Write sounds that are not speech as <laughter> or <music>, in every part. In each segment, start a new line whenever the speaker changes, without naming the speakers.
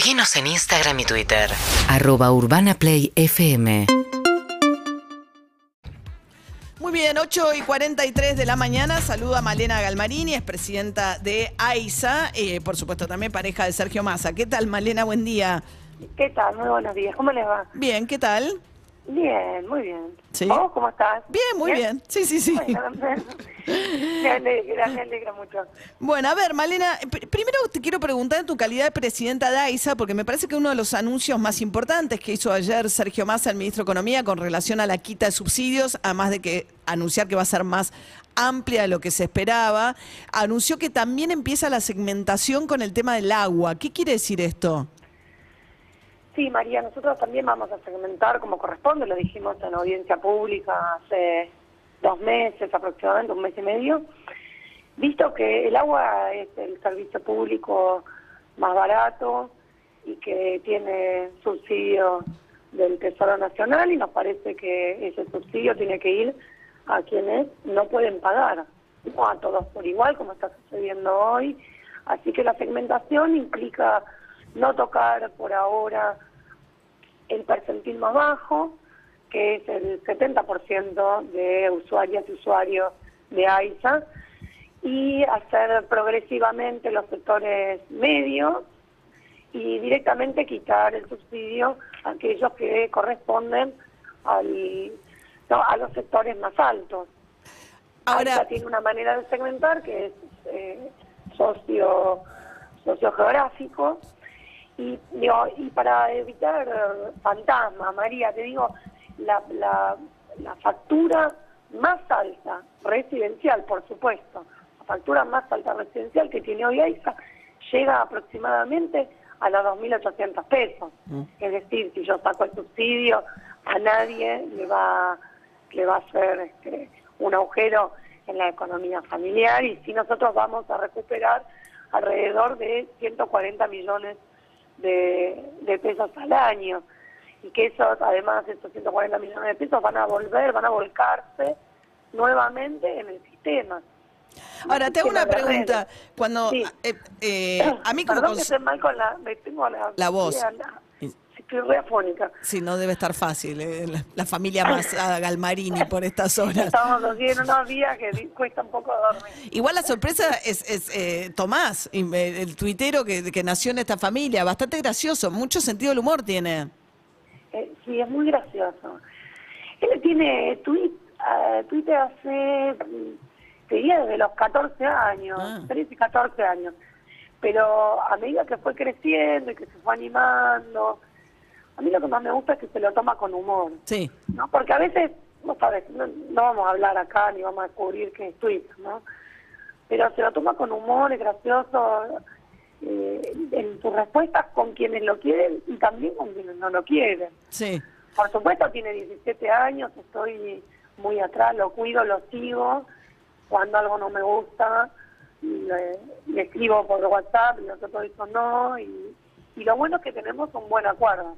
Seguinos en Instagram y Twitter.
Arroba Urbana Play FM.
Muy bien, 8 y 43 de la mañana. Saluda a Malena Galmarini, es presidenta de AISA, eh, por supuesto también pareja de Sergio Massa. ¿Qué tal, Malena? Buen día.
¿Qué tal? Muy buenos días. ¿Cómo les va?
Bien, ¿qué tal?
Bien, muy bien.
Sí.
¿Vos cómo estás?
Bien, muy bien. Sí, sí, sí.
Bueno, <laughs> me alegra, me alegra mucho.
Bueno, a ver, Malena, pr- primero te quiero preguntar en tu calidad de presidenta de AISA, porque me parece que uno de los anuncios más importantes que hizo ayer Sergio Massa, el ministro de Economía, con relación a la quita de subsidios, además de que anunciar que va a ser más amplia de lo que se esperaba, anunció que también empieza la segmentación con el tema del agua. ¿Qué quiere decir esto?
Sí, María, nosotros también vamos a segmentar como corresponde, lo dijimos en audiencia pública hace dos meses, aproximadamente un mes y medio, visto que el agua es el servicio público más barato y que tiene subsidio del Tesoro Nacional y nos parece que ese subsidio tiene que ir a quienes no pueden pagar, no a todos por igual, como está sucediendo hoy. Así que la segmentación implica no tocar por ahora el percentil más bajo, que es el 70% de usuarias y usuarios de AISA, y hacer progresivamente los sectores medios y directamente quitar el subsidio a aquellos que corresponden al, no, a los sectores más altos.
Ahora-
AISA tiene una manera de segmentar que es eh, socio sociogeográfico y, digo, y para evitar fantasmas, María, te digo, la, la, la factura más alta residencial, por supuesto, la factura más alta residencial que tiene hoy AISA llega aproximadamente a los 2.800 pesos. Es decir, si yo saco el subsidio, a nadie le va, le va a hacer este, un agujero en la economía familiar y si nosotros vamos a recuperar alrededor de 140 millones de, de pesos al año y que esos, además, estos 140 millones de pesos van a volver, van a volcarse nuevamente en el sistema.
Ahora, te hago una pregunta. Cuando
Sí.
eh, eh, a mí como
Perdón que
cons-
estoy mal con la... Me tengo la,
La voz.
la- estoy re afónica.
Sí, no debe estar fácil. eh, la, la familia más <laughs> ah, Galmarini por estas horas.
Estamos así en unos días que cuesta un poco dormir.
Igual la sorpresa es, es, eh, Tomás, eh, el tuitero que, que nació en esta familia. Bastante gracioso, mucho sentido del humor tiene.
Eh, sí, es muy gracioso. Él tiene tweet, eh, Twitter hace, mm, te diría desde los 14 años,
Ah.
13, 14 años. Pero a medida que fue creciendo y que se fue animando, a mí lo que más me gusta es que se lo toma con humor.
Sí.
¿no? Porque a veces, no sabes, no, no vamos a hablar acá ni vamos a descubrir qué es Twitter, ¿no? Pero se lo toma con humor, es gracioso eh, en sus respuestas con quienes lo quieren y también con quienes no lo quieren.
Sí.
Por supuesto, tiene 17 años, estoy muy atrás, lo cuido, lo sigo. Cuando algo no me gusta, le, le escribo por WhatsApp y nosotros dijo no. Y, y lo bueno es que tenemos un buen acuerdo,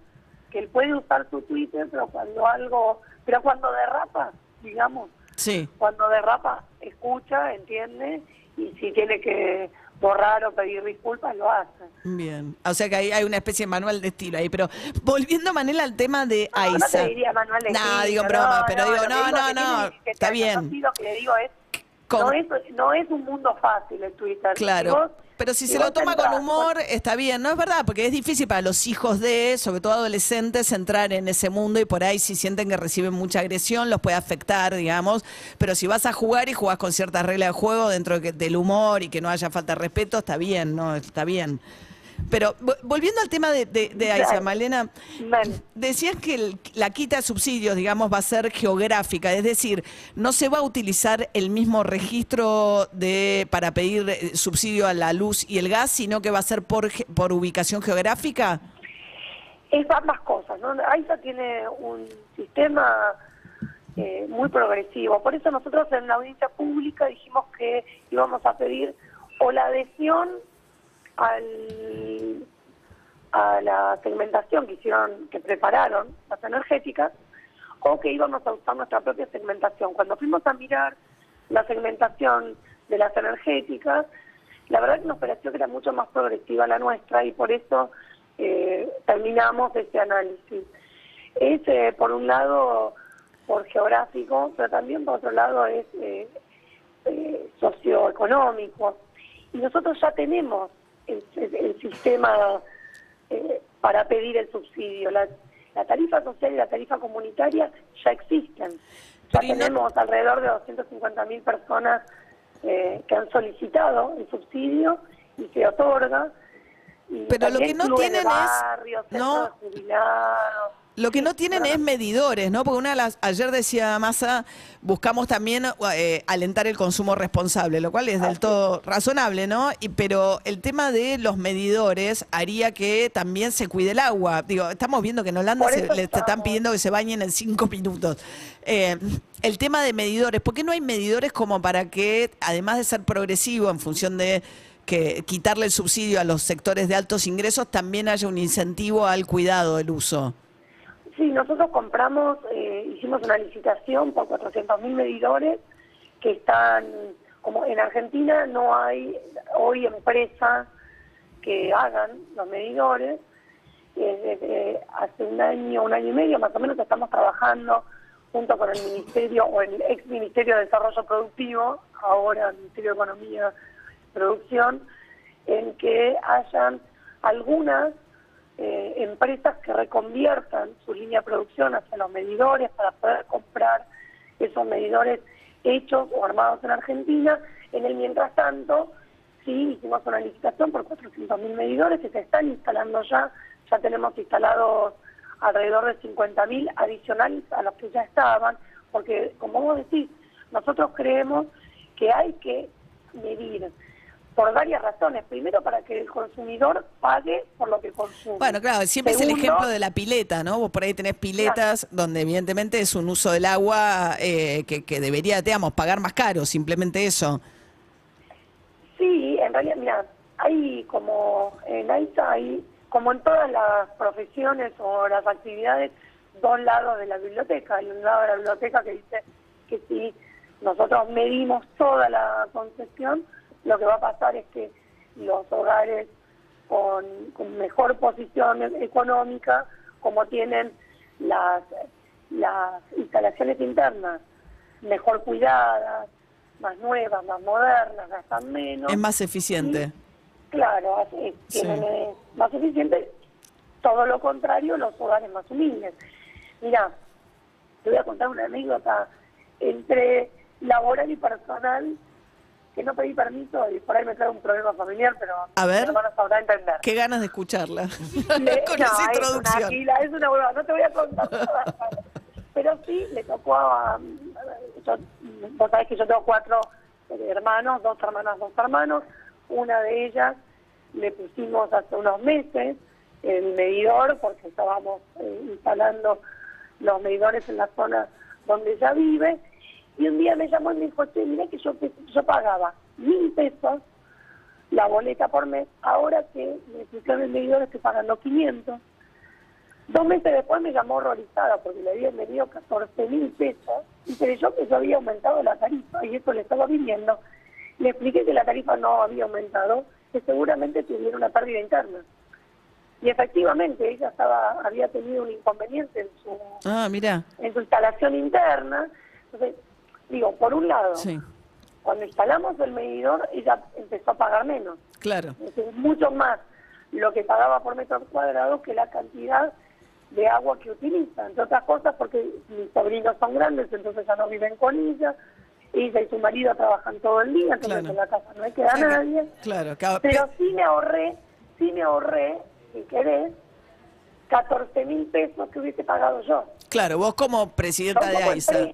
que él puede usar su Twitter, pero cuando algo, pero cuando derrapa, digamos,
Sí.
cuando derrapa, escucha, entiende, y si tiene que borrar o pedir disculpas, lo hace.
Bien. O sea que hay, hay una especie de manual de estilo ahí. Pero volviendo, Manela, al tema de
No, no te diría manual de
No,
estilo,
digo broma, pero digo, no,
digo
no, no,
tiene 17
está bien.
Lo que le digo es, no es, no es un mundo fácil el Twitter. Si
Claro.
vos-
Pero si se lo toma con humor, está bien, ¿no? Es verdad, porque es difícil para los hijos de, sobre todo adolescentes, entrar en ese mundo y por ahí si sienten que reciben mucha agresión, los puede afectar, digamos. Pero si vas a jugar y jugás con ciertas reglas de juego dentro de del humor y que no haya falta de respeto, está bien, ¿no? Está bien. Pero vo- volviendo al tema de, de,
Claro.
Malena, decías que el- la quita de subsidios, digamos, va a ser geográfica, es decir, no se va a utilizar el mismo registro de para pedir eh, subsidio a la luz y el gas, sino que va a ser por, por ubicación geográfica.
Es ambas cosas, ¿no? AISA tiene un sistema eh, muy progresivo. Por eso nosotros en la audiencia pública dijimos que íbamos a pedir o la adhesión al, a la segmentación que hicieron, que prepararon las energéticas, o que íbamos a usar nuestra propia segmentación. Cuando fuimos a mirar la segmentación de las energéticas, la verdad que nos pareció que era mucho más progresiva la nuestra y por eso eh, terminamos este análisis. Es, eh, por un lado, por geográfico, pero también por otro lado es eh, eh, socioeconómico. Y nosotros ya tenemos el, el sistema eh, para pedir el subsidio. La, la tarifa social y la tarifa comunitaria ya existen. Ya tenemos alrededor de 250 mil personas eh, que han solicitado el subsidio y se otorga. Y
Pero lo que no tienen es-
barrios,
no.
de jubilados.
Lo que no tienen es medidores, ¿no? Porque una de las, ayer decía Massa, buscamos también eh, alentar el consumo responsable, lo cual es del todo razonable, ¿no? Y, pero el tema de los medidores haría que también se cuide el agua. Digo, estamos viendo que en Holanda se- le están pidiendo que se bañen en cinco minutos. Eh, el tema de medidores, ¿por qué no hay medidores como para que, además de ser progresivo en función de que quitarle el subsidio a los sectores de altos ingresos, también haya un incentivo al cuidado del uso?
Sí, nosotros compramos, eh, hicimos una licitación por 400 mil medidores que están, como en Argentina no hay hoy empresas que hagan los medidores. Eh, hace un año, un año y medio más o menos estamos trabajando junto con el Ministerio o el ex Ministerio de Desarrollo Productivo, ahora Ministerio de Economía y Producción, en que hayan algunas eh, empresas que reconviertan su línea de producción hacia los medidores para poder comprar esos medidores hechos o armados en Argentina. En el mientras tanto, sí, hicimos una licitación por 400 mil medidores que se están instalando ya. Ya tenemos instalados alrededor de 50 mil adicionales a los que ya estaban, porque como vos decís, nosotros creemos que hay que medir por varias razones. Primero, para que el consumidor pague por lo que consume.
Bueno, claro, siempre es el ejemplo de la pileta, ¿no? Vos por ahí tenés piletas donde evidentemente es un uso del agua eh, que, que debería, digamos, pagar más caro, simplemente eso.
Sí, en realidad, mira, hay como en AISA, hay como en todas las profesiones o las actividades, dos lados de la biblioteca. Hay un lado de la biblioteca que dice que si nosotros medimos toda la concesión, lo que va a pasar es que los hogares con, con mejor posición económica, como tienen las, las instalaciones internas mejor cuidadas, más nuevas, más modernas, gastan menos.
Es más eficiente.
Claro,
Sí.
tienen eh, más eficiente. Todo lo contrario, los hogares más humildes. Mira, te voy a contar una anécdota entre laboral y personal que no pedí permiso y por ahí me trae un problema familiar, pero
A ver.
mi sabrá entender.
Qué ganas de escucharla.
Le- <laughs>
Con
no,
esa
es
introducción.
una gila, es una hueva, no te voy a contar. <laughs> Pero sí, le tocó a... yo- vos sabés que yo tengo cuatro eh, hermanos, dos hermanas, dos hermanos. Una de ellas le pusimos hace unos meses el medidor porque estábamos eh, instalando los medidores en la zona donde ella vive. Y un día me llamó y me dijo, che, mira que yo, yo pagaba mil pesos la boleta por mes, ahora que me pusieron el medidor estoy pagando 500. Dos meses después me llamó horrorizada porque le habían venido 14 mil pesos y creyó que yo había aumentado la tarifa y eso le estaba viniendo. Le expliqué que la tarifa no había aumentado, que seguramente tuviera una pérdida interna. Y efectivamente ella estaba había tenido un inconveniente en su,
Ah, mira.
en su instalación interna. Entonces, digo, por un lado,
Sí,
cuando instalamos el medidor, ella empezó a pagar menos.
claro.
Es mucho más lo que pagaba por metro cuadrado que la cantidad de agua que utiliza. Entre otras cosas porque mis sobrinos son grandes, entonces ya no viven con ella. Ella y su marido trabajan todo el día, entonces
Claro.
en la casa no hay queda nadie.
Claro, claro.
Pero sí me ahorré, sí me ahorré, si querés, 14 mil pesos que hubiese pagado yo.
Claro, vos como presidenta de AISA.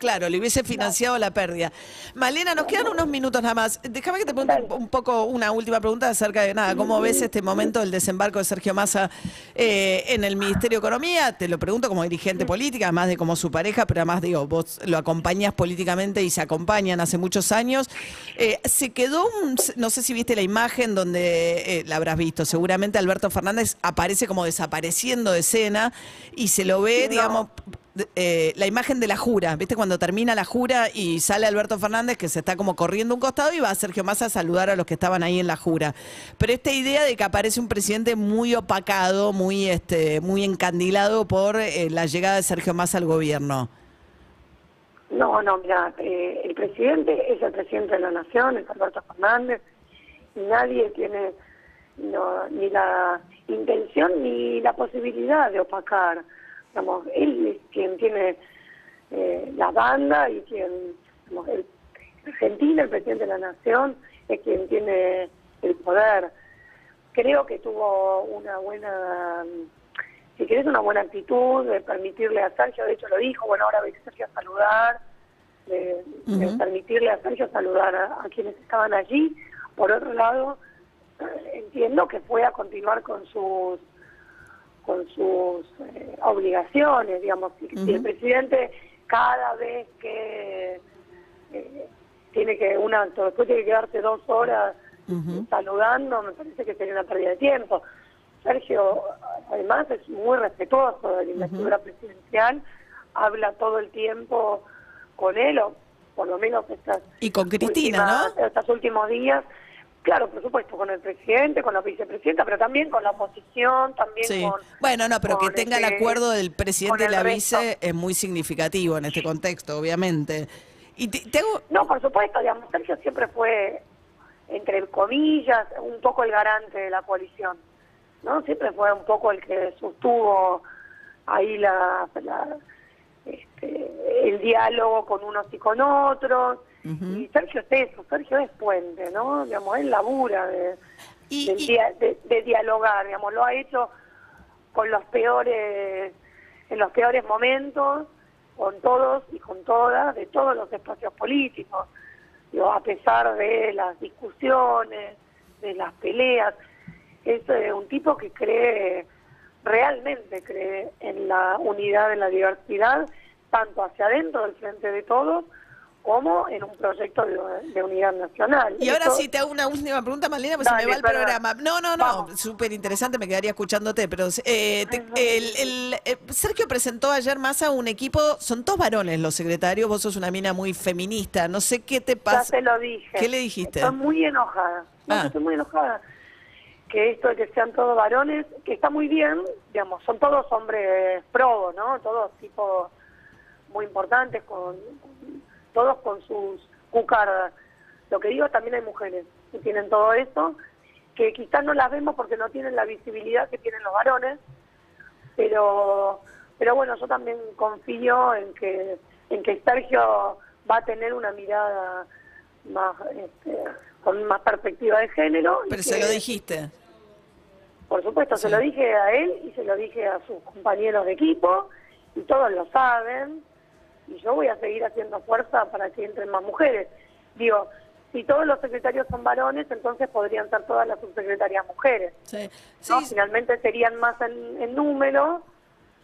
Claro, le hubiese financiado la pérdida. Malena, nos quedan unos minutos nada más. Déjame que te pregunte un- un poco una última pregunta acerca de nada. ¿Cómo ves este momento del desembarco de Sergio Massa eh, en el Ministerio de Economía? Te lo pregunto como dirigente política, además de como su pareja, pero además digo, vos lo acompañás políticamente y se acompañan hace muchos años. Eh, se quedó un, no sé si viste la imagen donde eh, la habrás visto, seguramente Alberto Fernández aparece como desapareciendo de escena y se lo ve,
No.
digamos, eh, la imagen de la jura, ¿viste? Cuando termina la jura y sale Alberto Fernández, que se está como corriendo un costado y va Sergio Massa a saludar a los que estaban ahí en la jura. Pero esta idea de que aparece un presidente muy opacado, muy, este, muy encandilado por eh, la llegada de Sergio Massa al gobierno.
No, no, mira, eh, el presidente es el presidente de la nación, es Alberto Fernández, y nadie tiene no, ni la intención ni la posibilidad de opacar. Digamos, él es quien tiene eh, la banda y quien, digamos, el, Argentina, el presidente de la nación, es quien tiene el poder. Creo que tuvo una buena, si querés, una buena actitud de permitirle a Sergio, de hecho lo dijo, bueno, ahora voy a Sergio a saludar, de, permitirle a Sergio saludar a, a quienes estaban allí. Por otro lado, entiendo que fue a continuar con sus con sus eh, obligaciones, digamos, si, si el presidente cada vez que eh, tiene que un acto, después tiene que quedarse dos horas
Ujú.
saludando, me parece que sería una pérdida de tiempo. Sergio, además, es muy respetuoso de la investidura presidencial, habla todo el tiempo con él, o por lo menos estas
Y con Cristina,
últimas- estos últimos días. Claro, por supuesto, con el presidente, con la vicepresidenta, pero también con la oposición, también
Sí.
con...
Bueno, no, pero que tenga el
este-
acuerdo del presidente y la
resto.
vice es muy significativo en este contexto, obviamente. Y te, te hago-
No, por supuesto, digamos, Sergio siempre fue, entre comillas, un poco el garante de la coalición, ¿no? Siempre fue un poco el que sostuvo ahí la, la- este, el diálogo con unos y con otros. Y Sergio es eso, Sergio es puente, ¿no? Digamos, él labura de,
Y-
del
y-
dia- de, de dialogar, digamos, lo ha hecho con los peores, en los peores momentos, con todos y con todas, de todos los espacios políticos, Digo, a pesar de las discusiones, de las peleas, es eh, un tipo que cree, realmente cree en la unidad, en la diversidad, tanto hacia adentro del frente de todos, como en un proyecto de, de unidad nacional.
Y ahora sí te hago una última pregunta, Malena, pues se
Dale,
me va el programa. No, no, no, súper interesante, me quedaría escuchándote, pero eh, te- el, el- eh, Sergio presentó ayer más a un equipo, son dos varones los secretarios, vos sos una mina muy feminista, no sé qué te
Ya
pasa.
se lo dije.
¿Qué le dijiste?
Estoy muy enojada. No,
Ah.
estoy muy enojada. Que esto de que sean todos varones, que está muy bien, digamos, son todos hombres probos, ¿no? Todos tipos muy importantes, con, con- todos con sus cucardas. Lo que digo, también hay mujeres que tienen todo eso, que quizás no las vemos porque no tienen la visibilidad que tienen los varones, pero pero bueno yo también confío en que en que Sergio va a tener una mirada más este, con más perspectiva de género
Pero
que,
se lo dijiste.
por supuesto se lo dije a él y se lo dije a sus compañeros de equipo y todos lo saben y yo voy a seguir haciendo fuerza para que entren más mujeres. Digo si todos los secretarios son varones entonces podrían ser todas las subsecretarias mujeres.
Sí,
¿no? Finalmente serían más en, en número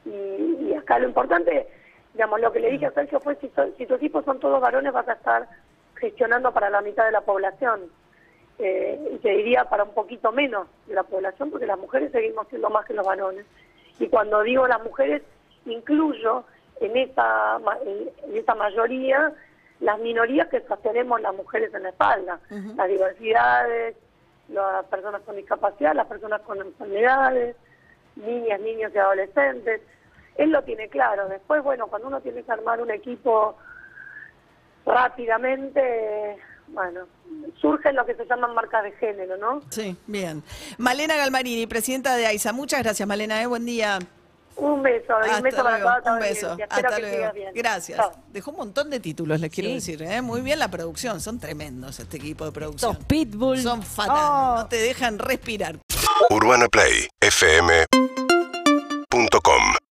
y, y acá lo importante, digamos, lo que le dije a Sergio fue si, so- si tu equipo son todos varones vas a estar gestionando para la mitad de la población. Eh, y te diría para un poquito menos de la población porque las mujeres seguimos siendo más que los varones. Y cuando digo las mujeres incluyo en esa, en esa mayoría las minorías que sostenemos las mujeres en la espalda, las diversidades, las personas con discapacidad, las personas con enfermedades, niñas, niños y adolescentes. Él lo tiene claro. Después, bueno, cuando uno tiene que armar un equipo rápidamente, bueno, surgen lo que se llaman marcas de género, ¿no?
sí, bien. Malena Galmarini, presidenta de AISA, muchas gracias Malena, eh, buen día.
Un beso,
Hasta
un beso para
luego,
toda tu
un beso. Hasta luego.
bien.
Gracias.
Chao.
Dejó un montón de títulos, les quiero
Sí.
decir. ¿eh? Muy bien la producción, son tremendos este equipo de producción.
Estos pitbull.
Son fatales,
Oh.
no te dejan respirar.
UrbanaPlayFM.com